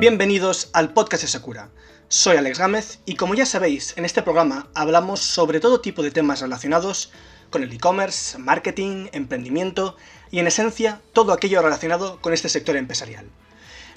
Bienvenidos al podcast de Sakura. Soy Alex Gámez y como ya sabéis, en este programa hablamos sobre todo tipo de temas relacionados con el e-commerce, marketing, emprendimiento y en esencia todo aquello relacionado con este sector empresarial.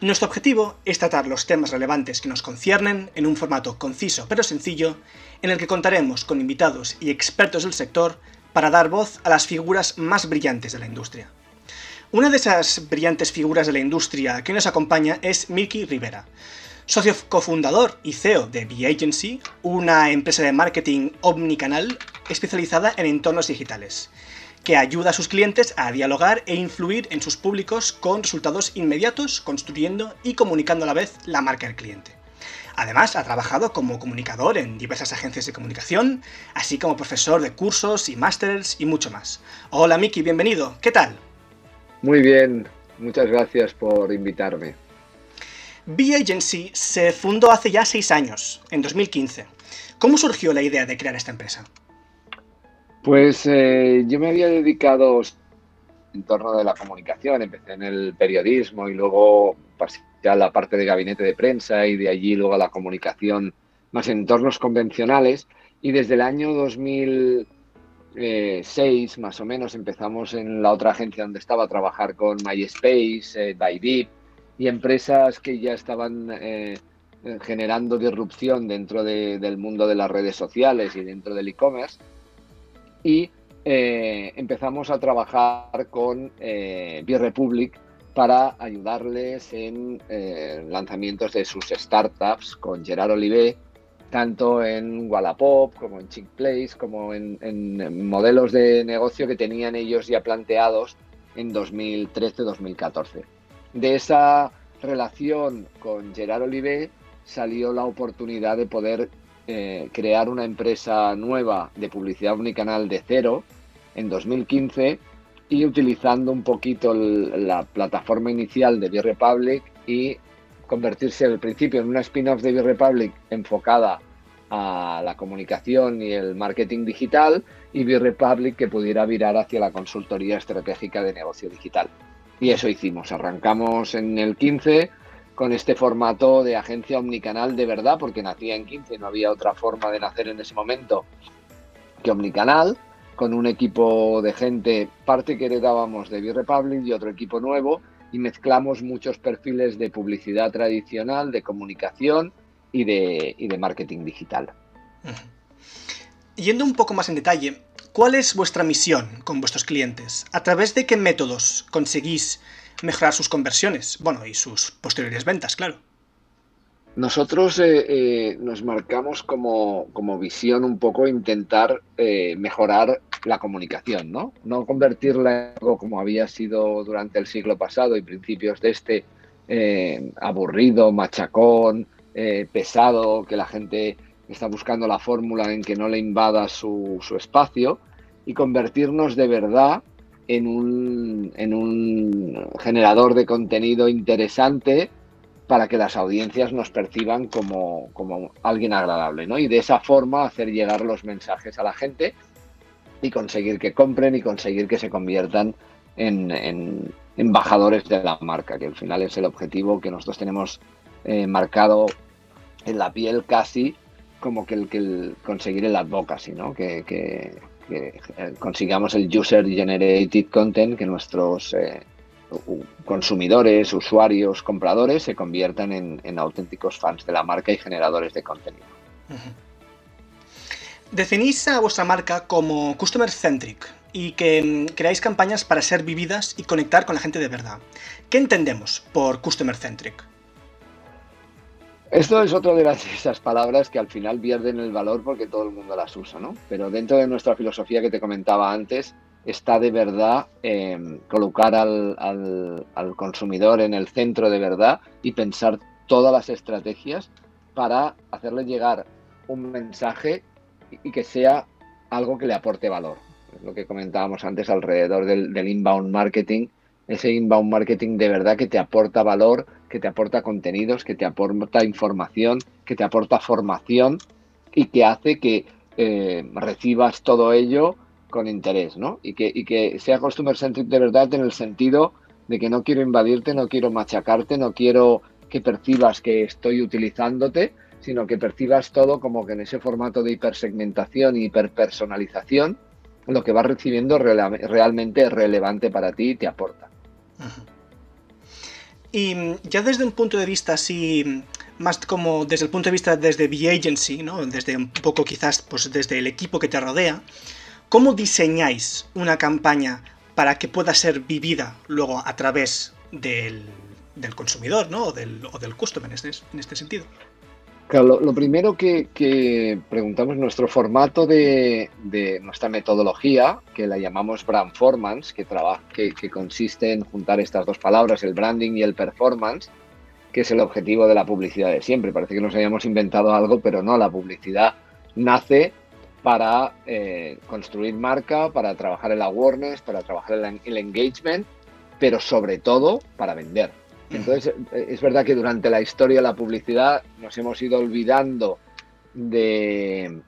Nuestro objetivo es tratar los temas relevantes que nos conciernen en un formato conciso pero sencillo, en el que contaremos con invitados y expertos del sector para dar voz a las figuras más brillantes de la industria. Una de esas brillantes figuras de la industria que nos acompaña es Miki Rivera, socio cofundador y CEO de B-Agency, una empresa de marketing omnicanal especializada en entornos digitales, que ayuda a sus clientes a dialogar e influir en sus públicos con resultados inmediatos, construyendo y comunicando a la vez la marca del cliente. Además, ha trabajado como comunicador en diversas agencias de comunicación, así como profesor de cursos y másters y mucho más. Hola Miki, bienvenido. ¿Qué tal? Muy bien, muchas gracias por invitarme. B-Agency se fundó hace ya seis años, en 2015. ¿Cómo surgió la idea de crear esta empresa? Pues eh, yo me había dedicado en torno de la comunicación, empecé en el periodismo y luego pasé a la parte de gabinete de prensa y de allí luego a la comunicación más en entornos convencionales y desde el año 2000 eh, seis más o menos empezamos en la otra agencia donde estaba a trabajar con MySpace, eh, y empresas que ya estaban eh, generando disrupción dentro del mundo de las redes sociales y dentro del e-commerce. Y eh, empezamos a trabajar con B-Republic para ayudarles en lanzamientos de sus startups con Gerard Olivet tanto en Wallapop como en Chick Place, como en, modelos de negocio que tenían ellos ya planteados en 2013-2014. De esa relación con Gerard Olivet salió la oportunidad de poder eh, crear una empresa nueva de publicidad omnicanal de cero en 2015 y utilizando un poquito la plataforma inicial de B-Republic y convertirse al principio en una spin-off de B-Republic enfocada a la comunicación y el marketing digital y B-Republic que pudiera virar hacia la consultoría estratégica de negocio digital. Y eso hicimos. Arrancamos en el 15 con este formato de agencia omnicanal de verdad, porque nacía en 15 y no había otra forma de nacer en ese momento que omnicanal, con un equipo de gente, parte que heredábamos de B-Republic y otro equipo nuevo, y mezclamos muchos perfiles de publicidad tradicional, de comunicación y de, y de marketing digital. Yendo un poco más en detalle, ¿cuál es vuestra misión con vuestros clientes? ¿A través de qué métodos conseguís mejorar sus conversiones? Bueno, y sus posteriores ventas, claro. Nosotros eh, eh, nos marcamos como, como, visión un poco intentar eh, mejorar la comunicación, ¿no? No convertirla en algo como había sido durante el siglo pasado y principios de este aburrido, machacón, pesado, que la gente está buscando la fórmula en que no le invada su, su espacio y convertirnos de verdad en un, en un generador de contenido interesante para que las audiencias nos perciban como, como, alguien agradable, ¿no? Y de esa forma hacer llegar los mensajes a la gente y conseguir que compren y conseguir que se conviertan en, embajadores de la marca, que al final es el objetivo que nosotros tenemos eh, marcado en la piel casi como que el, conseguir el advocacy. Que, que, consigamos el user generated content, que nuestros eh, consumidores, usuarios, compradores se conviertan en, auténticos fans de la marca y generadores de contenido. Definís a vuestra marca como customer centric y que mm, creáis campañas para ser vividas y conectar con la gente de verdad. ¿Qué entendemos por customer centric? Esto es otra de las, esas palabras que al final pierden el valor porque todo el mundo las usa, ¿no? Pero dentro de nuestra filosofía que te comentaba antes, está de verdad em, colocar al, al, consumidor en el centro de verdad y pensar todas las estrategias para hacerle llegar un mensaje y que sea algo que le aporte valor. Lo que comentábamos antes alrededor del, del inbound marketing, ese inbound marketing de verdad que te aporta valor, que te aporta contenidos, que te aporta información, que te aporta formación y que hace que eh, recibas todo ello con interés, ¿no? Y que, y que sea customer centric de verdad en el sentido de que no quiero invadirte, no quiero machacarte, no quiero que percibas que estoy utilizándote, sino que percibas todo como que en ese formato de hipersegmentación y hiperpersonalización, lo que vas recibiendo realmente es relevante para ti y te aporta. Y ya desde un punto de vista así, más como desde el punto de vista desde the agency, ¿no? desde un poco quizás pues desde el equipo que te rodea, ¿cómo diseñáis una campaña para que pueda ser vivida luego a través del, consumidor ¿no? o, del, o del customer en este, en este sentido? Claro, lo, primero que, preguntamos, nuestro formato de, nuestra metodología, que la llamamos Brandformance, que, que, que consiste en juntar estas dos palabras, el branding y el performance, que es el objetivo de la publicidad de siempre. Parece que nos hayamos inventado algo, pero no, la publicidad nace para eh, construir marca, para trabajar el awareness, para trabajar el engagement, pero sobre todo para vender. Entonces, eh, es verdad que durante la historia de la publicidad nos hemos ido olvidando de,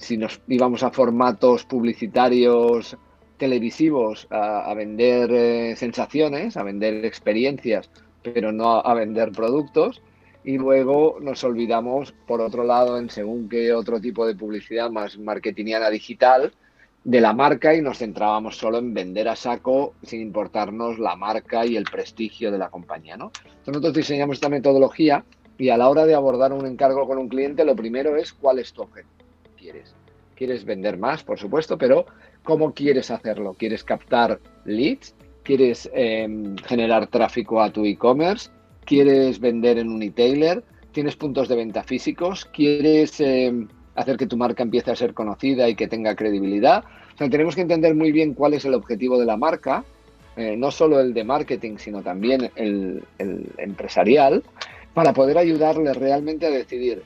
si nos íbamos a formatos publicitarios televisivos a, vender eh, sensaciones, a vender experiencias, pero no a, vender productos. Y luego nos olvidamos, por otro lado, en según qué otro tipo de publicidad más marketingiana digital, de la marca y nos centrábamos solo en vender a saco sin importarnos la marca y el prestigio de la compañía. ¿no? Entonces nosotros diseñamos esta metodología y a la hora de abordar un encargo con un cliente lo primero es cuál es tu objetivo. ¿Quieres? ¿Quieres vender más, por supuesto, pero cómo quieres hacerlo? ¿Quieres captar leads? ¿Quieres em, generar tráfico a tu e-commerce? ¿Quieres vender en un e-tailer? ¿Tienes puntos de venta físicos? ¿Quieres... Em, hacer que tu marca empiece a ser conocida y que tenga credibilidad. O sea, tenemos que entender muy bien cuál es el objetivo de la marca, eh, no solo el de marketing, sino también el, empresarial, para poder ayudarle realmente a decidir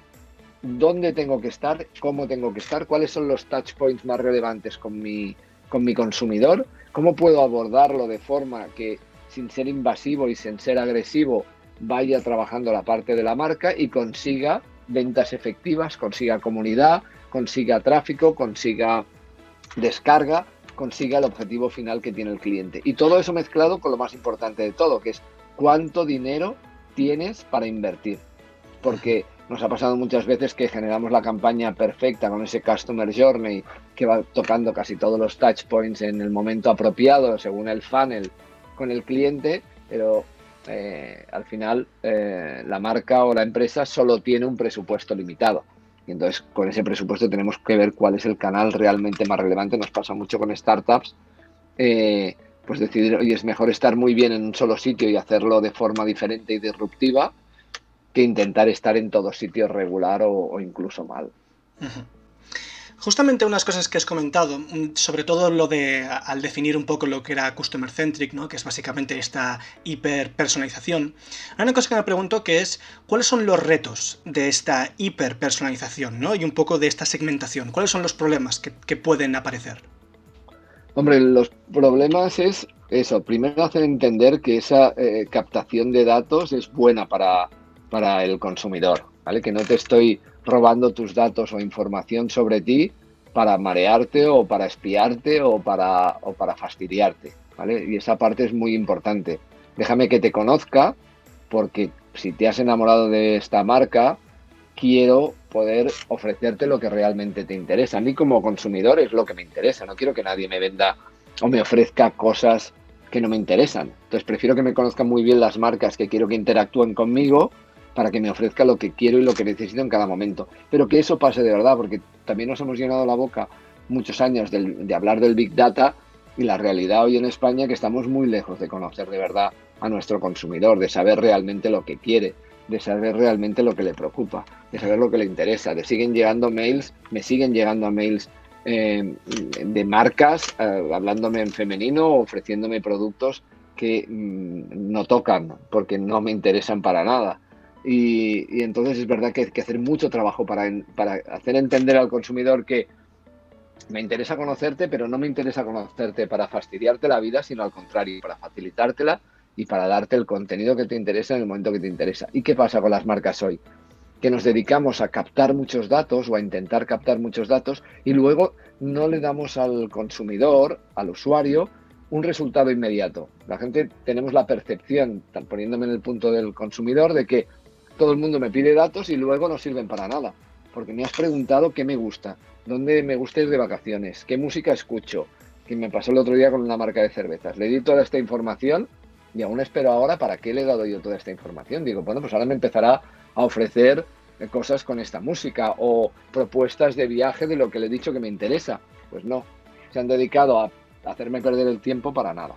dónde tengo que estar, cómo tengo que estar, cuáles son los touch points más relevantes con mi, con mi consumidor, cómo puedo abordarlo de forma que sin ser invasivo y sin ser agresivo vaya trabajando la parte de la marca y consiga ventas efectivas, consiga comunidad, consiga tráfico, consiga descarga, consiga el objetivo final que tiene el cliente. Y todo eso mezclado con lo más importante de todo, que es cuánto dinero tienes para invertir. Porque nos ha pasado muchas veces que generamos la campaña perfecta con ese Customer Journey que va tocando casi todos los touch points en el momento apropiado, según el funnel con el cliente, pero eh, al final eh, la marca o la empresa solo tiene un presupuesto limitado. Y entonces con ese presupuesto tenemos que ver cuál es el canal realmente más relevante. Nos pasa mucho con startups. Eh, pues decidir, oye, es mejor estar muy bien en un solo sitio y hacerlo de forma diferente y disruptiva que intentar estar en todo sitio regular o, incluso mal. Justamente unas cosas que has comentado, mm, sobre todo lo de al definir un poco lo que era customer centric, ¿no? que es básicamente esta hiperpersonalización. Hay una cosa que me pregunto que es cuáles son los retos de esta hiperpersonalización ¿no? y un poco de esta segmentación. ¿Cuáles son los problemas que, pueden aparecer? Hombre, los problemas es eso. Primero hacer entender que esa eh, captación de datos es buena para, para el consumidor, ¿vale? Que no te estoy robando tus datos o información sobre ti para marearte o para espiarte o para, o para fastidiarte, ¿vale? Y esa parte es muy importante. Déjame que te conozca porque si te has enamorado de esta marca, quiero poder ofrecerte lo que realmente te interesa. A mí como consumidor es lo que me interesa. No quiero que nadie me venda o me ofrezca cosas que no me interesan. Entonces prefiero que me conozcan muy bien las marcas que quiero que interactúen conmigo para que me ofrezca lo que quiero y lo que necesito en cada momento. Pero que eso pase de verdad, porque también nos hemos llenado la boca muchos años de, hablar del Big Data y la realidad hoy en España que estamos muy lejos de conocer de verdad a nuestro consumidor, de saber realmente lo que quiere, de saber realmente lo que le preocupa, de saber lo que le interesa. De siguen llegando mails, me siguen llegando mails eh, de marcas eh, hablándome en femenino, ofreciéndome productos que mm, no tocan porque no me interesan para nada. Y, entonces es verdad que hay que hacer mucho trabajo para, para hacer entender al consumidor que me interesa conocerte, pero no me interesa conocerte para fastidiarte la vida, sino al contrario, para facilitártela y para darte el contenido que te interesa en el momento que te interesa. ¿Y qué pasa con las marcas hoy? Que nos dedicamos a captar muchos datos o a intentar captar muchos datos y luego no le damos al consumidor, al usuario, un resultado inmediato. La gente tenemos la percepción, poniéndome en el punto del consumidor, de que todo el mundo me pide datos y luego no sirven para nada. Porque me has preguntado qué me gusta, dónde me gusta ir de vacaciones, qué música escucho, que me pasó el otro día con una marca de cervezas. Le di toda esta información y aún espero ahora para qué le he dado yo toda esta información. Digo, bueno, pues ahora me empezará a ofrecer cosas con esta música o propuestas de viaje de lo que le he dicho que me interesa. Pues no, se han dedicado a hacerme perder el tiempo para nada.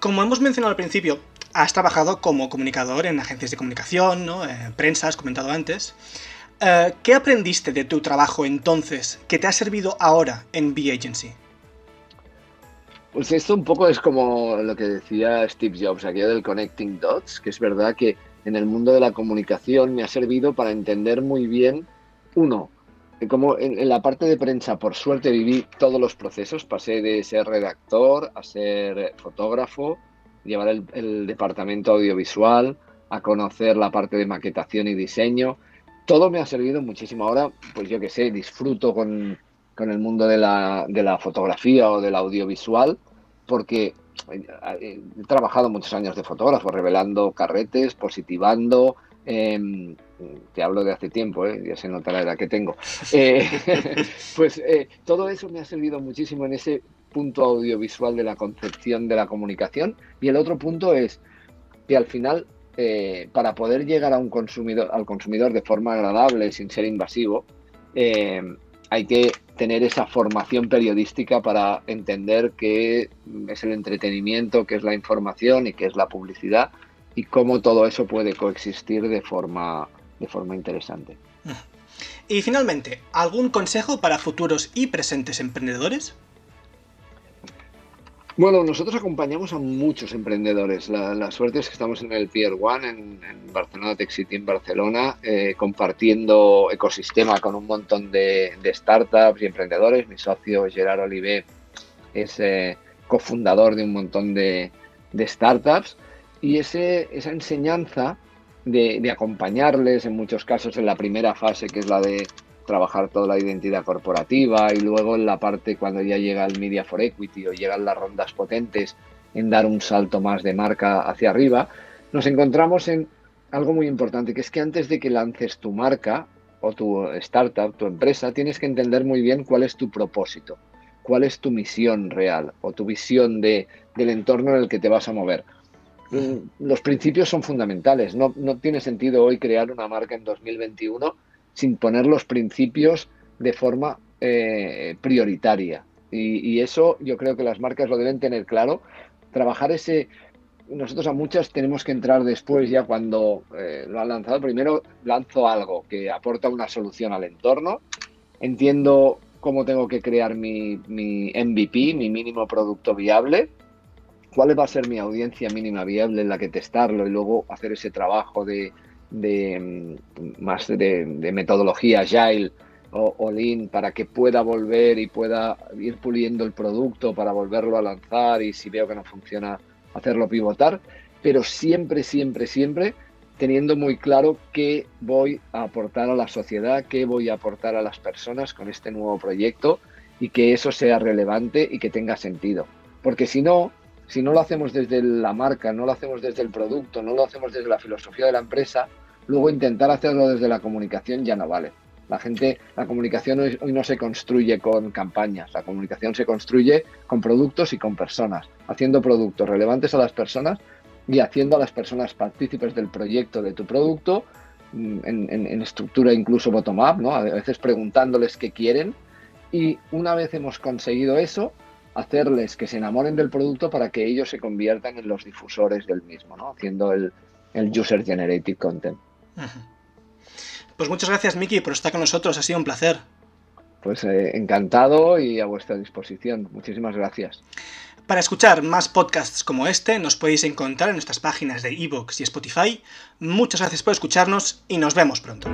Como hemos mencionado al principio, has trabajado como comunicador en agencias de comunicación, ¿no? Eh, prensa, has comentado antes. Eh, ¿Qué aprendiste de tu trabajo entonces que te ha servido ahora en B-Agency? Pues esto un poco es como lo que decía Steve Jobs, aquello del connecting dots, que es verdad que en el mundo de la comunicación me ha servido para entender muy bien, uno, como en, la parte de prensa, por suerte viví todos los procesos, pasé de ser redactor a ser fotógrafo, llevar el, departamento audiovisual, a conocer la parte de maquetación y diseño. Todo me ha servido muchísimo. Ahora, pues yo que sé, disfruto con, el mundo de la, de la, fotografía o del audiovisual, porque he trabajado muchos años de fotógrafo, revelando carretes, positivando, eh, te hablo de hace tiempo, ¿eh? ya se nota la edad que tengo, eh, pues eh, todo eso me ha servido muchísimo en ese punto audiovisual de la concepción de la comunicación. Y el otro punto es que al final, eh, para poder llegar a un consumidor, al consumidor de forma agradable, sin ser invasivo, hay que tener esa formación periodística para entender qué es el entretenimiento, qué es la información y qué es la publicidad y cómo todo eso puede coexistir de forma de forma interesante. Y finalmente, ¿algún consejo para futuros y presentes emprendedores? Bueno, nosotros acompañamos a muchos emprendedores. La, suerte es que estamos en el Pier One, en, Barcelona Tech City, en Barcelona, eh, compartiendo ecosistema con un montón de, startups y emprendedores. Mi socio Gerard Olivé es eh, cofundador de un montón de, startups. Y ese, esa enseñanza de, acompañarles en muchos casos en la primera fase, que es la de trabajar toda la identidad corporativa y luego en la parte cuando ya llega el Media for Equity o llegan las rondas potentes en dar un salto más de marca hacia arriba, nos encontramos en algo muy importante, que es que antes de que lances tu marca o tu startup, tu empresa, tienes que entender muy bien cuál es tu propósito, cuál es tu misión real o tu visión de, del entorno en el que te vas a mover. Los principios son fundamentales. No, tiene sentido hoy crear una marca en 2021 sin poner los principios de forma eh, prioritaria. Y, eso yo creo que las marcas lo deben tener claro. Trabajar ese... Nosotros a muchas tenemos que entrar después ya cuando eh, lo han lanzado. Primero lanzo algo que aporta una solución al entorno. Entiendo cómo tengo que crear mi, mi MVP, mi mínimo producto viable cuál va a ser mi audiencia mínima viable en la que testarlo y luego hacer ese trabajo de, mm, más de, metodología agile o, o, lean para que pueda volver y pueda ir puliendo el producto para volverlo a lanzar y si veo que no funciona hacerlo pivotar, pero siempre, siempre, siempre teniendo muy claro qué voy a aportar a la sociedad, qué voy a aportar a las personas con este nuevo proyecto y que eso sea relevante y que tenga sentido. Porque si no, si no lo hacemos desde la marca, no lo hacemos desde el producto, no lo hacemos desde la filosofía de la empresa, luego intentar hacerlo desde la comunicación ya no vale. La gente, la comunicación hoy, no se construye con campañas, la comunicación se construye con productos y con personas, haciendo productos relevantes a las personas y haciendo a las personas partícipes del proyecto de tu producto mm, en, en estructura incluso bottom-up, ¿no? a veces preguntándoles qué quieren y una vez hemos conseguido eso, hacerles que se enamoren del producto para que ellos se conviertan en los difusores del mismo, ¿no? haciendo el, User Generated Content. Pues muchas gracias, Miki, por estar con nosotros. Ha sido un placer. Pues eh, encantado y a vuestra disposición. Muchísimas gracias. Para escuchar más podcasts como este, nos podéis encontrar en nuestras páginas de iVoox y Spotify. Muchas gracias por escucharnos y nos vemos pronto.